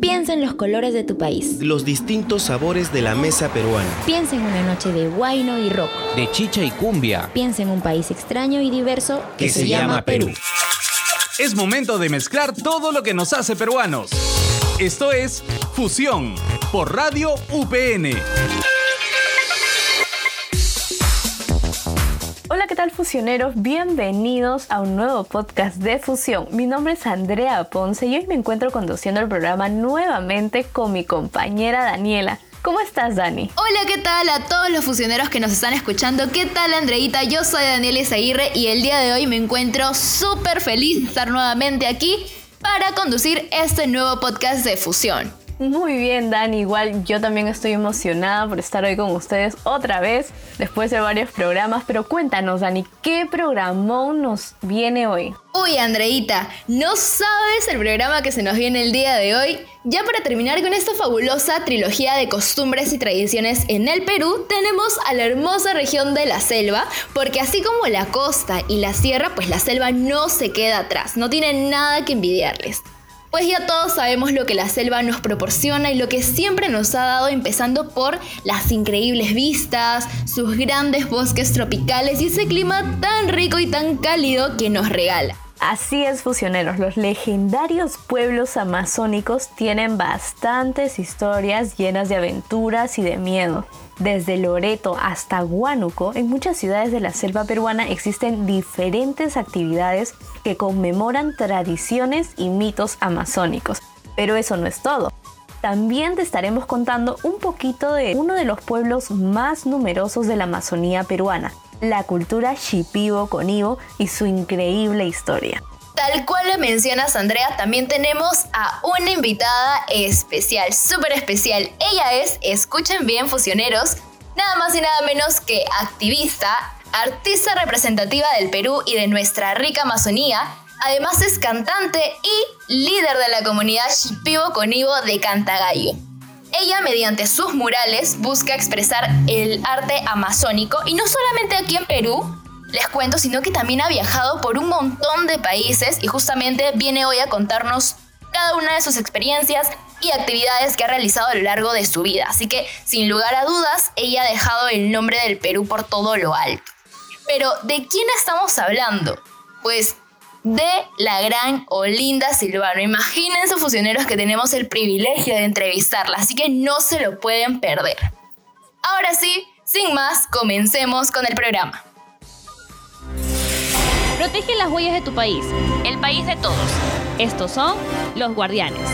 Piensa en los colores de tu país. Los distintos sabores de la mesa peruana. Piensa en una noche de guayno y rock. De chicha y cumbia. Piensa en un país extraño y diverso que, se, llama Perú. Es momento de mezclar todo lo que nos hace peruanos. Esto es Fusión por Radio UPN. Hola, ¿qué tal fusioneros? Bienvenidos a un nuevo podcast de fusión. Mi nombre es Andrea Ponce y hoy me encuentro conduciendo el programa nuevamente con mi compañera Daniela. ¿Cómo estás, Dani? Hola, ¿qué tal a todos los fusioneros que nos están escuchando? ¿Qué tal, Andreita? Yo soy Daniela Izaguirre y el día de hoy me encuentro súper feliz de estar nuevamente aquí para conducir este nuevo podcast de fusión. Muy bien, Dani. Igual yo también estoy emocionada por estar hoy con ustedes otra vez, después de varios programas. Pero cuéntanos, Dani, ¿qué programón nos viene hoy? Uy, Andreita, ¿no sabes el programa que se nos viene el día de hoy? Ya para terminar con esta fabulosa trilogía de costumbres y tradiciones en el Perú, tenemos a la hermosa región de la selva, porque así como la costa y la sierra, pues la selva no se queda atrás, no tiene nada que envidiarles. Pues ya todos sabemos lo que la selva nos proporciona y lo que siempre nos ha dado empezando por las increíbles vistas, sus grandes bosques tropicales y ese clima tan rico y tan cálido que nos regala. Así es, fusioneros, los legendarios pueblos amazónicos tienen bastantes historias llenas de aventuras y de miedo. Desde Loreto hasta Huánuco, en muchas ciudades de la selva peruana existen diferentes actividades que conmemoran tradiciones y mitos amazónicos. Pero eso no es todo. También te estaremos contando un poquito de uno de los pueblos más numerosos de la Amazonía peruana, la cultura Shipibo-Conibo y su increíble historia. Tal cual le mencionas, Andrea, también tenemos a una invitada especial, súper especial. Ella es, escuchen bien, fusioneros, nada más y nada menos que activista, artista representativa del Perú y de nuestra rica Amazonía. Además es cantante y líder de la comunidad Shipibo Conibo de Cantagallo. Ella, mediante sus murales, busca expresar el arte amazónico y no solamente aquí en Perú, les cuento, sino que también ha viajado por un montón de países y justamente viene hoy a contarnos cada una de sus experiencias y actividades que ha realizado a lo largo de su vida. Así que, sin lugar a dudas, ella ha dejado el nombre del Perú por todo lo alto. Pero, ¿de quién estamos hablando? Pues de la gran Olinda Silvano. Imagínense, fusioneros, que tenemos el privilegio de entrevistarla, así que no se lo pueden perder. Ahora sí, sin más, comencemos con el programa. Protege las huellas de tu país, el país de todos. Estos son los guardianes.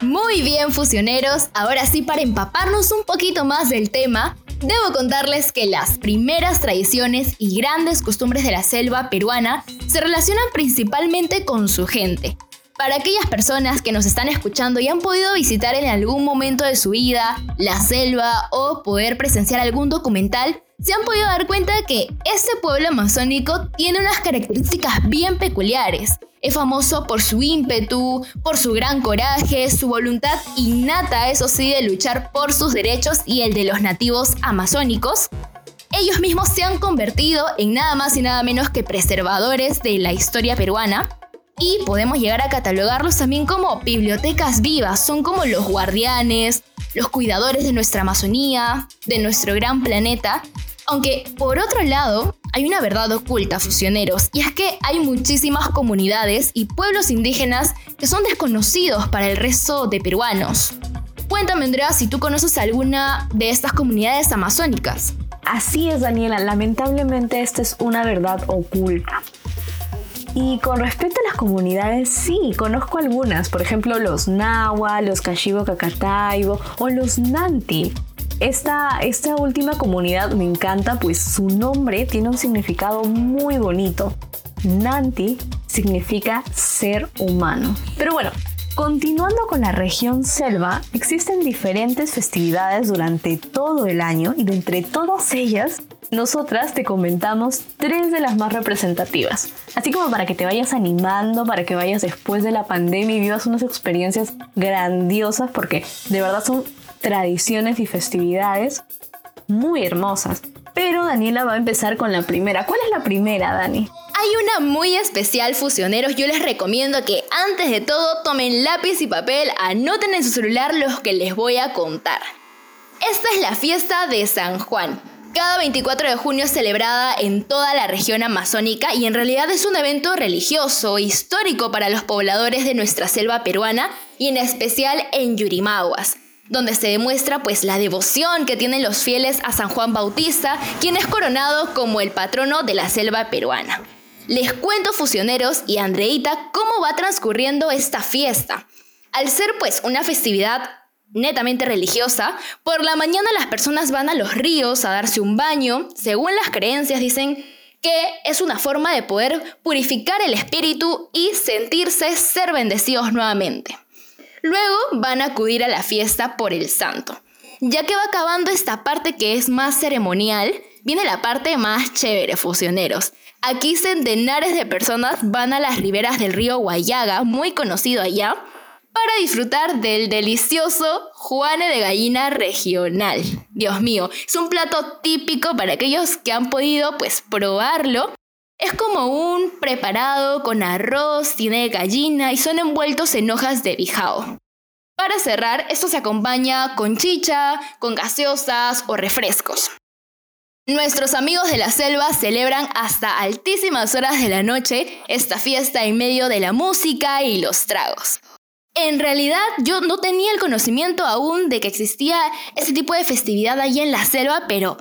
Muy bien, fusioneros. Ahora sí, para empaparnos un poquito más del tema, debo contarles que las primeras tradiciones y grandes costumbres de la selva peruana se relacionan principalmente con su gente. Para aquellas personas que nos están escuchando y han podido visitar en algún momento de su vida la selva o poder presenciar algún documental, se han podido dar cuenta de que este pueblo amazónico tiene unas características bien peculiares. Es famoso por su ímpetu, por su gran coraje, su voluntad innata, eso sí, de luchar por sus derechos y el de los nativos amazónicos. Ellos mismos se han convertido en nada más y nada menos que preservadores de la historia peruana. Y podemos llegar a catalogarlos también como bibliotecas vivas, son como los guardianes, los cuidadores de nuestra Amazonía, de nuestro gran planeta, aunque por otro lado, hay una verdad oculta, fusioneros, y es que hay muchísimas comunidades y pueblos indígenas que son desconocidos para el resto de peruanos. Cuéntame, Andrea, si tú conoces alguna de estas comunidades amazónicas. Así es, Daniela, lamentablemente esta es una verdad oculta. Y con respecto a las comunidades, sí, conozco algunas, por ejemplo los Nahua, los Kashibo Kakataibo o los Nanti. Esta, esta última comunidad me encanta pues su nombre tiene un significado muy bonito. Nanti significa ser humano. Pero bueno, continuando con la región selva, existen diferentes festividades durante todo el año y de entre todas ellas nosotras te comentamos tres de las más representativas. Así como para que te vayas animando, para que vayas después de la pandemia y vivas unas experiencias grandiosas, porque de verdad son tradiciones y festividades muy hermosas. Pero Daniela va a empezar con la primera. ¿Cuál es la primera, Dani? Hay una muy especial, fusioneros. Yo les recomiendo que antes de todo tomen lápiz y papel, anoten en su celular los que les voy a contar. Esta es la fiesta de San Juan. Cada 24 de junio es celebrada en toda la región amazónica y en realidad es un evento religioso, histórico para los pobladores de nuestra selva peruana y en especial en Yurimaguas donde se demuestra pues la devoción que tienen los fieles a San Juan Bautista, quien es coronado como el patrono de la selva peruana. Les cuento fusioneros y Andreita cómo va transcurriendo esta fiesta. Al ser pues una festividad netamente religiosa, por la mañana las personas van a los ríos a darse un baño, según las creencias dicen que es una forma de poder purificar el espíritu y sentirse ser bendecidos nuevamente. Luego van a acudir a la fiesta por el santo. Ya que va acabando esta parte que es más ceremonial, viene la parte más chévere, fusioneros. Aquí centenares de personas van a las riberas del río Guayaga, muy conocido allá, para disfrutar del delicioso Juane de gallina regional. Dios mío, es un plato típico para aquellos que han podido pues probarlo es como un preparado con arroz, tiene gallina y son envueltos en hojas de bijao. Para cerrar, esto se acompaña con chicha, con gaseosas o refrescos. Nuestros amigos de la selva celebran hasta altísimas horas de la noche esta fiesta en medio de la música y los tragos. En realidad yo no tenía el conocimiento aún de que existía ese tipo de festividad allí en la selva, pero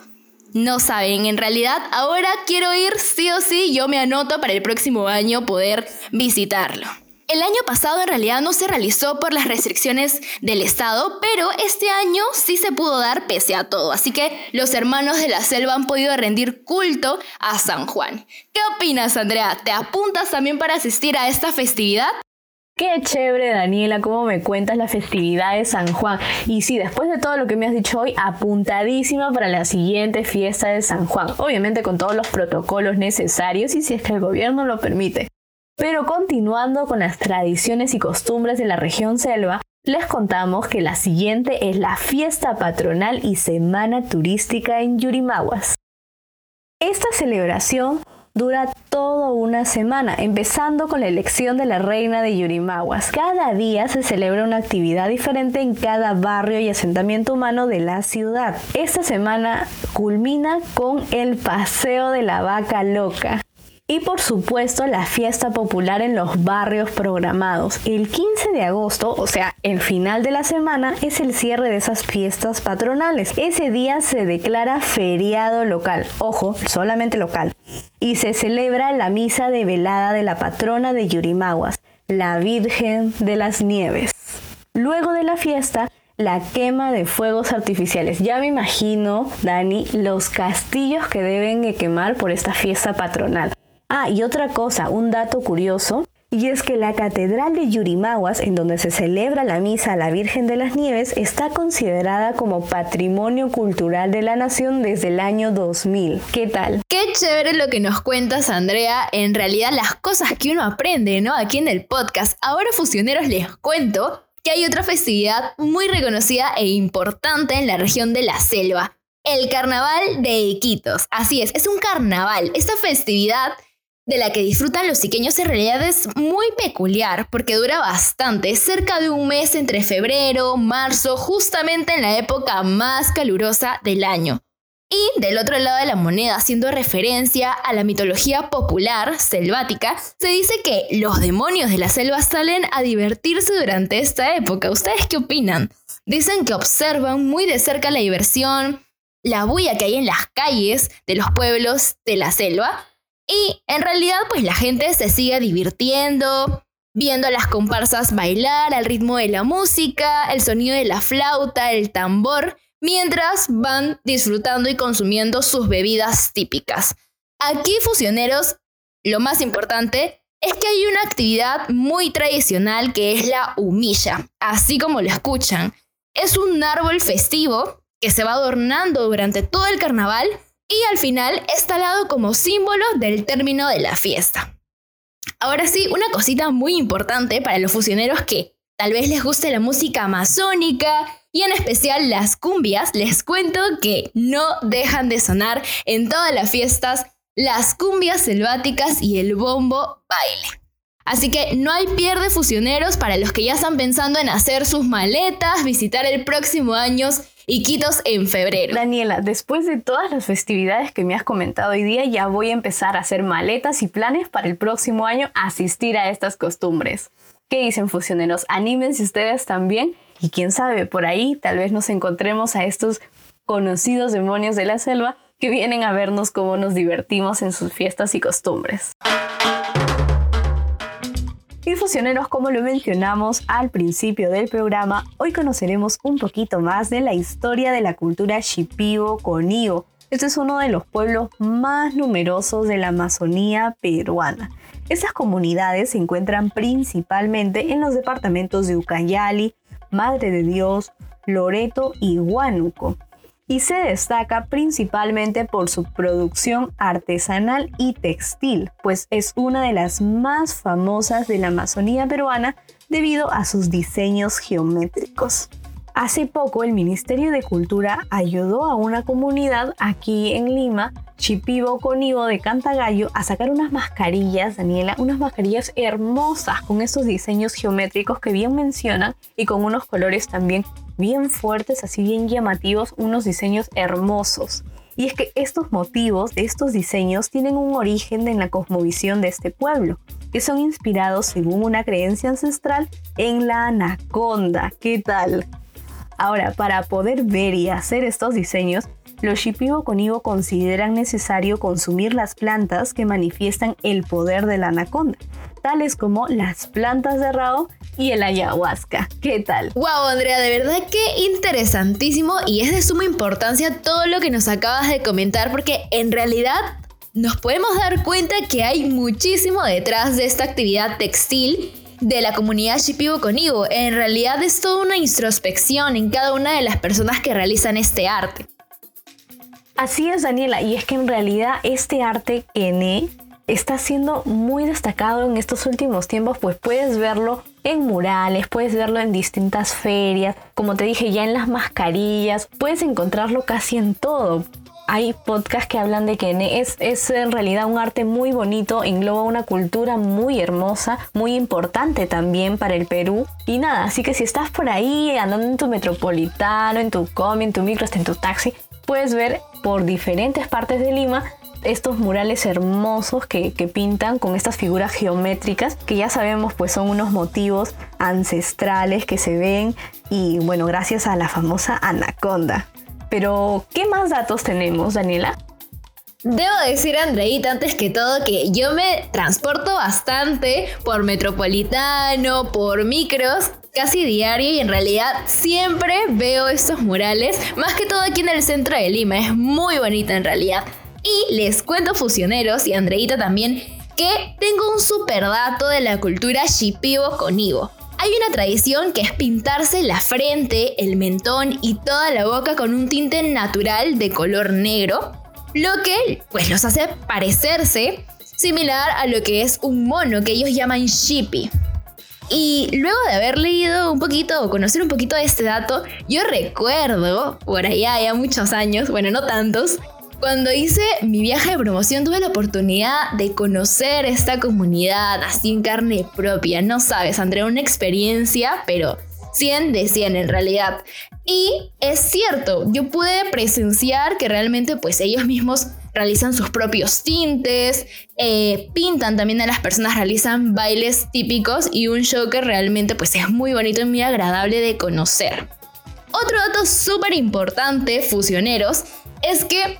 no saben, en realidad ahora quiero ir sí o sí, yo me anoto para el próximo año poder visitarlo. El año pasado en realidad no se realizó por las restricciones del Estado, pero este año sí se pudo dar pese a todo, así que los hermanos de la selva han podido rendir culto a San Juan. ¿Qué opinas, Andrea? ¿Te apuntas también para asistir a esta festividad? Qué chévere, Daniela, cómo me cuentas la festividad de San Juan. Y sí, después de todo lo que me has dicho hoy, apuntadísima para la siguiente fiesta de San Juan. Obviamente con todos los protocolos necesarios y si es que el gobierno lo permite. Pero continuando con las tradiciones y costumbres de la región selva, les contamos que la siguiente es la fiesta patronal y semana turística en Yurimaguas. Esta celebración dura toda una semana, empezando con la elección de la reina de Yurimaguas. Cada día se celebra una actividad diferente en cada barrio y asentamiento humano de la ciudad. Esta semana culmina con el Paseo de la Vaca Loca, y por supuesto la fiesta popular en los barrios programados. El 15 de agosto, o sea, el final de la semana, es el cierre de esas fiestas patronales. Ese día se declara feriado local, ojo, solamente local, y se celebra la misa de velada de la patrona de Yurimaguas, la Virgen de las Nieves. Luego de la fiesta, la quema de fuegos artificiales. Ya me imagino, Dani, los castillos que deben quemar por esta fiesta patronal. Ah, y otra cosa, un dato curioso, y es que la Catedral de Yurimaguas, en donde se celebra la misa a la Virgen de las Nieves, está considerada como Patrimonio Cultural de la Nación desde el año 2000. ¿Qué tal? Qué chévere lo que nos cuentas, Andrea. En realidad, las cosas que uno aprende, ¿no? Aquí en el podcast. Ahora, fusioneros, les cuento que hay otra festividad muy reconocida e importante en la región de la selva. El Carnaval de Iquitos. Así es, es un carnaval. Esta festividad de la que disfrutan los siqueños en realidad es muy peculiar porque dura bastante, cerca de un mes entre febrero, marzo, justamente en la época más calurosa del año. Y del otro lado de la moneda, haciendo referencia a la mitología popular selvática, se dice que los demonios de la selva salen a divertirse durante esta época. ¿Ustedes qué opinan? Dicen que observan muy de cerca la diversión, la bulla que hay en las calles de los pueblos de la selva y en realidad pues la gente se sigue divirtiendo, viendo a las comparsas bailar al ritmo de la música, el sonido de la flauta, el tambor, mientras van disfrutando y consumiendo sus bebidas típicas. Aquí, fusioneros, lo más importante es que hay una actividad muy tradicional que es la humilla, así como lo escuchan. Es un árbol festivo que se va adornando durante todo el carnaval y al final es talado como símbolo del término de la fiesta. Ahora sí, una cosita muy importante para los fusioneros que tal vez les guste la música amazónica y en especial las cumbias, les cuento que no dejan de sonar en todas las fiestas las cumbias selváticas y el bombo baile. Así que no hay pierde fusioneros para los que ya están pensando en hacer sus maletas, visitar el próximo año Iquitos en febrero. Daniela, después de todas las festividades que me has comentado hoy día, ya voy a empezar a hacer maletas y planes para el próximo año asistir a estas costumbres. ¿Qué dicen fusioneros? Anímense ustedes también y quién sabe, por ahí tal vez nos encontremos a estos conocidos demonios de la selva que vienen a vernos cómo nos divertimos en sus fiestas y costumbres. Y fusioneros, como lo mencionamos al principio del programa, hoy conoceremos un poquito más de la historia de la cultura Shipibo Conío. Este es uno de los pueblos más numerosos de la Amazonía peruana. Estas comunidades se encuentran principalmente en los departamentos de Ucayali, Madre de Dios, Loreto y Huánuco y se destaca principalmente por su producción artesanal y textil, pues es una de las más famosas de la Amazonía peruana debido a sus diseños geométricos. Hace poco el Ministerio de Cultura ayudó a una comunidad aquí en Lima, Chipibo Conivo de Cantagallo, a sacar unas mascarillas, Daniela, unas mascarillas hermosas con esos diseños geométricos que bien mencionan y con unos colores también bien fuertes, así bien llamativos, unos diseños hermosos. Y es que estos motivos estos diseños tienen un origen en la cosmovisión de este pueblo, que son inspirados según una creencia ancestral en la anaconda. ¿Qué tal? Ahora, para poder ver y hacer estos diseños, los Shipibo Conibo consideran necesario consumir las plantas que manifiestan el poder de la anaconda, tales como las plantas de rao y el ayahuasca. ¿Qué tal? Wow, Andrea, de verdad que interesantísimo y es de suma importancia todo lo que nos acabas de comentar porque en realidad nos podemos dar cuenta que hay muchísimo detrás de esta actividad textil de la comunidad Shipibo Conibo. En realidad es toda una introspección en cada una de las personas que realizan este arte. Así es, Daniela, y es que en realidad este arte N está siendo muy destacado en estos últimos tiempos, pues puedes verlo en murales, puedes verlo en distintas ferias, como te dije ya en las mascarillas, puedes encontrarlo casi en todo. Hay podcasts que hablan de que es, es en realidad un arte muy bonito, engloba una cultura muy hermosa, muy importante también para el Perú. Y nada, así que si estás por ahí andando en tu metropolitano, en tu comi, en tu micro, hasta en tu taxi, puedes ver por diferentes partes de Lima estos murales hermosos que, pintan con estas figuras geométricas que ya sabemos pues son unos motivos ancestrales que se ven y bueno gracias a la famosa anaconda. Pero ¿qué más datos tenemos Daniela? Debo decir, Andreita, antes que todo, que yo me transporto bastante por metropolitano, por micros, casi diario y en realidad siempre veo estos murales, más que todo aquí en el centro de Lima, es muy bonito en realidad. Y les cuento fusioneros y Andreita también que tengo un super dato de la cultura shipibo conibo. Hay una tradición que es pintarse la frente, el mentón y toda la boca con un tinte natural de color negro, lo que pues los hace parecerse similar a lo que es un mono que ellos llaman shipi. Y luego de haber leído un poquito o conocer un poquito de este dato, yo recuerdo, por allá ya muchos años, bueno, no tantos, cuando hice mi viaje de promoción tuve la oportunidad de conocer esta comunidad así en carne propia. No sabes, Andrea, una experiencia, pero 100 de 100 en realidad. Y es cierto, yo pude presenciar que realmente pues ellos mismos realizan sus propios tintes, eh, pintan también a las personas, realizan bailes típicos y un show que realmente pues es muy bonito y muy agradable de conocer. Otro dato súper importante, fusioneros, es que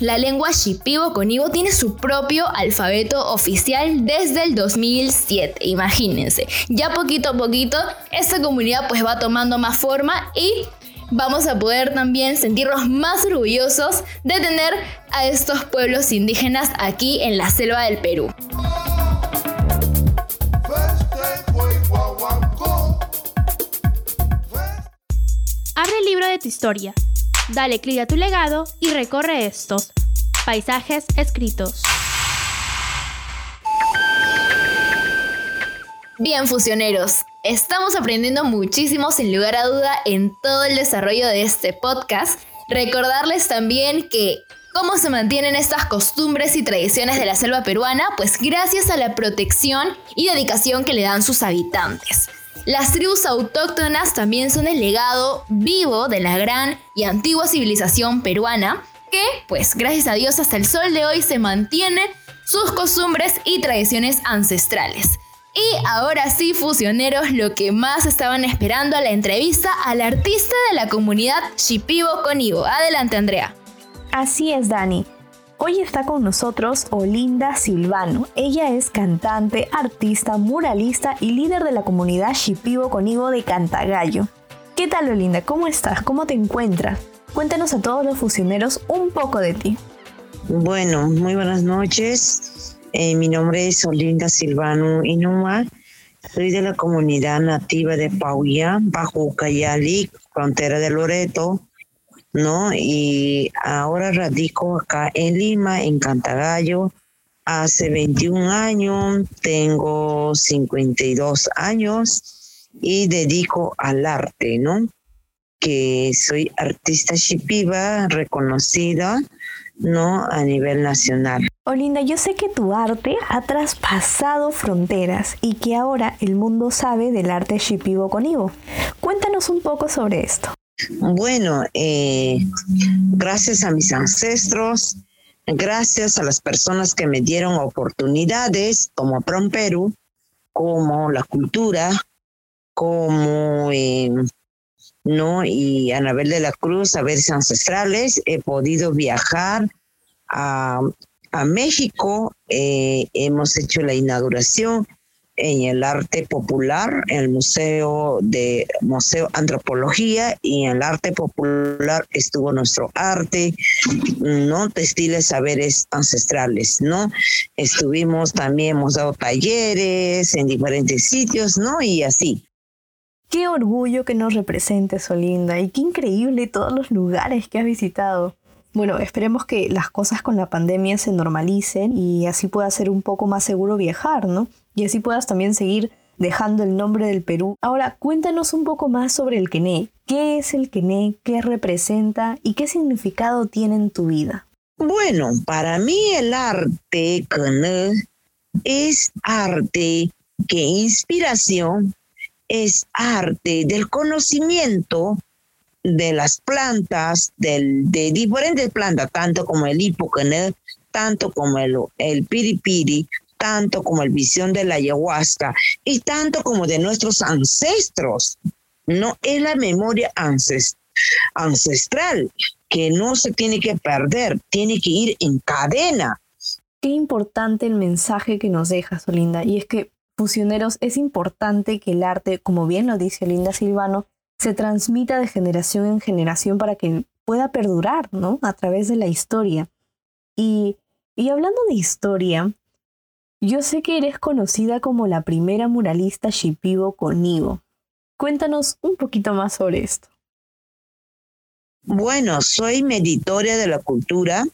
la lengua shipibo conibo tiene su propio alfabeto oficial desde el 2007, imagínense. Ya poquito a poquito esta comunidad pues va tomando más forma y vamos a poder también sentirnos más orgullosos de tener a estos pueblos indígenas aquí en la selva del Perú. Abre el libro de tu historia, dale clic a tu legado y recorre estos paisajes escritos. Bien, fusioneros, estamos aprendiendo muchísimo sin lugar a duda en todo el desarrollo de este podcast. Recordarles también que cómo se mantienen estas costumbres y tradiciones de la selva peruana, pues gracias a la protección y dedicación que le dan sus habitantes. Las tribus autóctonas también son el legado vivo de la gran y antigua civilización peruana, que, pues gracias a Dios hasta el sol de hoy se mantienen sus costumbres y tradiciones ancestrales. Y ahora sí, fusioneros, lo que más estaban esperando a la entrevista al artista de la comunidad Shipibo Conigo. Adelante, Andrea. Así es, Dani. Hoy está con nosotros Olinda Silvano. Ella es cantante, artista, muralista y líder de la comunidad Shipibo Conigo de Cantagallo. ¿Qué tal, Olinda? ¿Cómo estás? ¿Cómo te encuentras? Cuéntanos a todos los fusioneros un poco de ti. Bueno, muy buenas noches. Eh, mi nombre es Olinda Silvano Inuma. Soy de la comunidad nativa de Pauya, bajo Ucayali, frontera de Loreto, ¿no? Y ahora radico acá en Lima, en Cantagallo. Hace 21 años, tengo 52 años y dedico al arte, ¿no? Que soy artista shipiba reconocida no a nivel nacional. Olinda, yo sé que tu arte ha traspasado fronteras y que ahora el mundo sabe del arte shipibo con Ivo. Cuéntanos un poco sobre esto. Bueno, eh, gracias a mis ancestros, gracias a las personas que me dieron oportunidades como Prom Perú, como la cultura, como eh, ¿no? Y Anabel de la Cruz, saberes ancestrales, he podido viajar a, México, eh, hemos hecho la inauguración en el arte popular, en el Museo de Museo Antropología y en el arte popular estuvo nuestro arte, ¿no? Textiles saberes ancestrales, ¿no? Estuvimos también, hemos dado talleres en diferentes sitios, ¿no? Y así. Qué orgullo que nos representes, Olinda, y qué increíble todos los lugares que has visitado. Bueno, esperemos que las cosas con la pandemia se normalicen y así pueda ser un poco más seguro viajar, ¿no? Y así puedas también seguir dejando el nombre del Perú. Ahora, cuéntanos un poco más sobre el Quené. ¿Qué es el Quené? ¿Qué representa? ¿Y qué significado tiene en tu vida? Bueno, para mí el arte Quené es arte que inspiración es arte del conocimiento de las plantas, del, de diferentes plantas, tanto como el hipocané, tanto como el, el piripiri, tanto como el visión de la ayahuasca y tanto como de nuestros ancestros. No es la memoria ancestral que no se tiene que perder, tiene que ir en cadena. Qué importante el mensaje que nos deja, Solinda, y es que fusioneros, es importante que el arte, como bien lo dice Linda Silvano, se transmita de generación en generación para que pueda perdurar, ¿no? A través de la historia. Y, y hablando de historia, yo sé que eres conocida como la primera muralista shipibo Ivo. Cuéntanos un poquito más sobre esto. Bueno, soy meditoria de la cultura,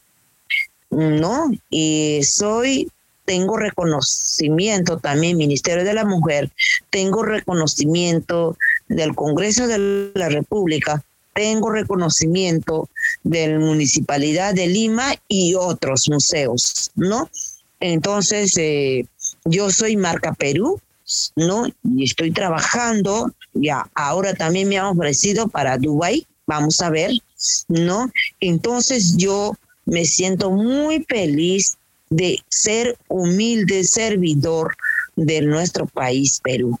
¿no? Y soy tengo reconocimiento también, Ministerio de la Mujer, tengo reconocimiento del Congreso de la República, tengo reconocimiento de la Municipalidad de Lima y otros museos, ¿no? Entonces, eh, yo soy Marca Perú, ¿no? Y estoy trabajando, ya ahora también me han ofrecido para Dubái, vamos a ver, ¿no? Entonces yo me siento muy feliz de ser humilde servidor de nuestro país, Perú.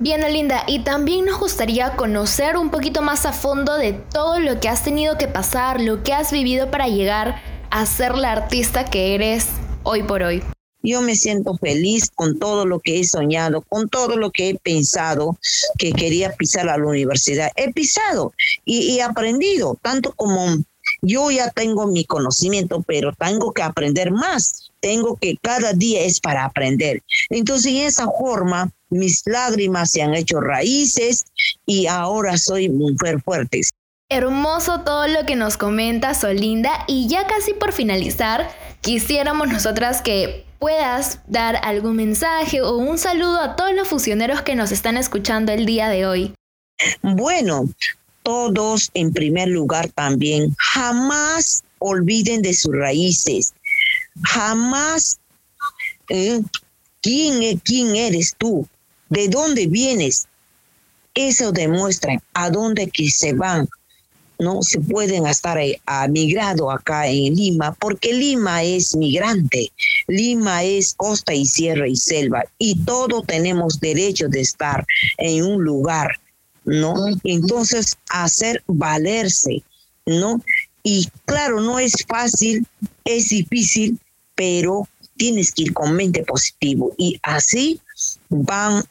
Bien, Linda, y también nos gustaría conocer un poquito más a fondo de todo lo que has tenido que pasar, lo que has vivido para llegar a ser la artista que eres hoy por hoy. Yo me siento feliz con todo lo que he soñado, con todo lo que he pensado que quería pisar a la universidad. He pisado y, y aprendido, tanto como yo ya tengo mi conocimiento, pero tengo que aprender más. Tengo que cada día es para aprender. Entonces, en esa forma, mis lágrimas se han hecho raíces y ahora soy mujer fuerte. Hermoso todo lo que nos comenta Solinda y ya casi por finalizar, quisiéramos nosotras que puedas dar algún mensaje o un saludo a todos los fusioneros que nos están escuchando el día de hoy. Bueno, todos en primer lugar también, jamás olviden de sus raíces, jamás eh, quién, e-, quién eres tú, de dónde vienes. Eso demuestra a dónde que se van, no se pueden estar a migrado acá en Lima, porque Lima es migrante, Lima es costa y sierra y selva, y todos tenemos derecho de estar en un lugar, ¿no? Entonces, hacer valerse, ¿no? Y claro, no es fácil, es difícil, pero tienes que ir con mente positivo y así van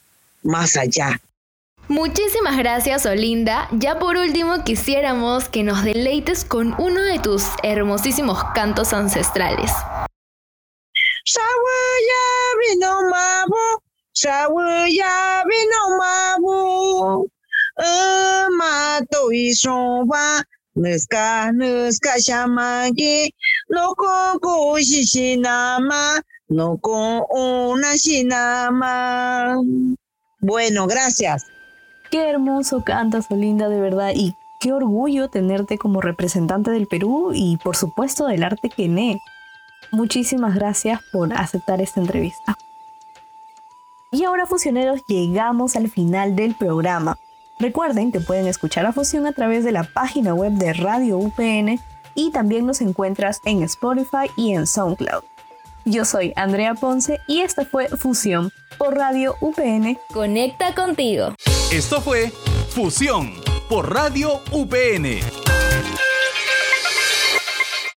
más allá. Muchísimas gracias Olinda. Ya por último quisiéramos que nos deleites con uno de tus hermosísimos cantos ancestrales. Bueno, gracias. Qué hermoso cantas, Olinda, de verdad. Y qué orgullo tenerte como representante del Perú y por supuesto del arte quené. Muchísimas gracias por aceptar esta entrevista. Y ahora, fusioneros, llegamos al final del programa. Recuerden que pueden escuchar a Fusión a través de la página web de Radio UPN y también nos encuentras en Spotify y en SoundCloud. Yo soy Andrea Ponce y esta fue Fusión por Radio UPN. Conecta contigo. Esto fue Fusión por Radio UPN.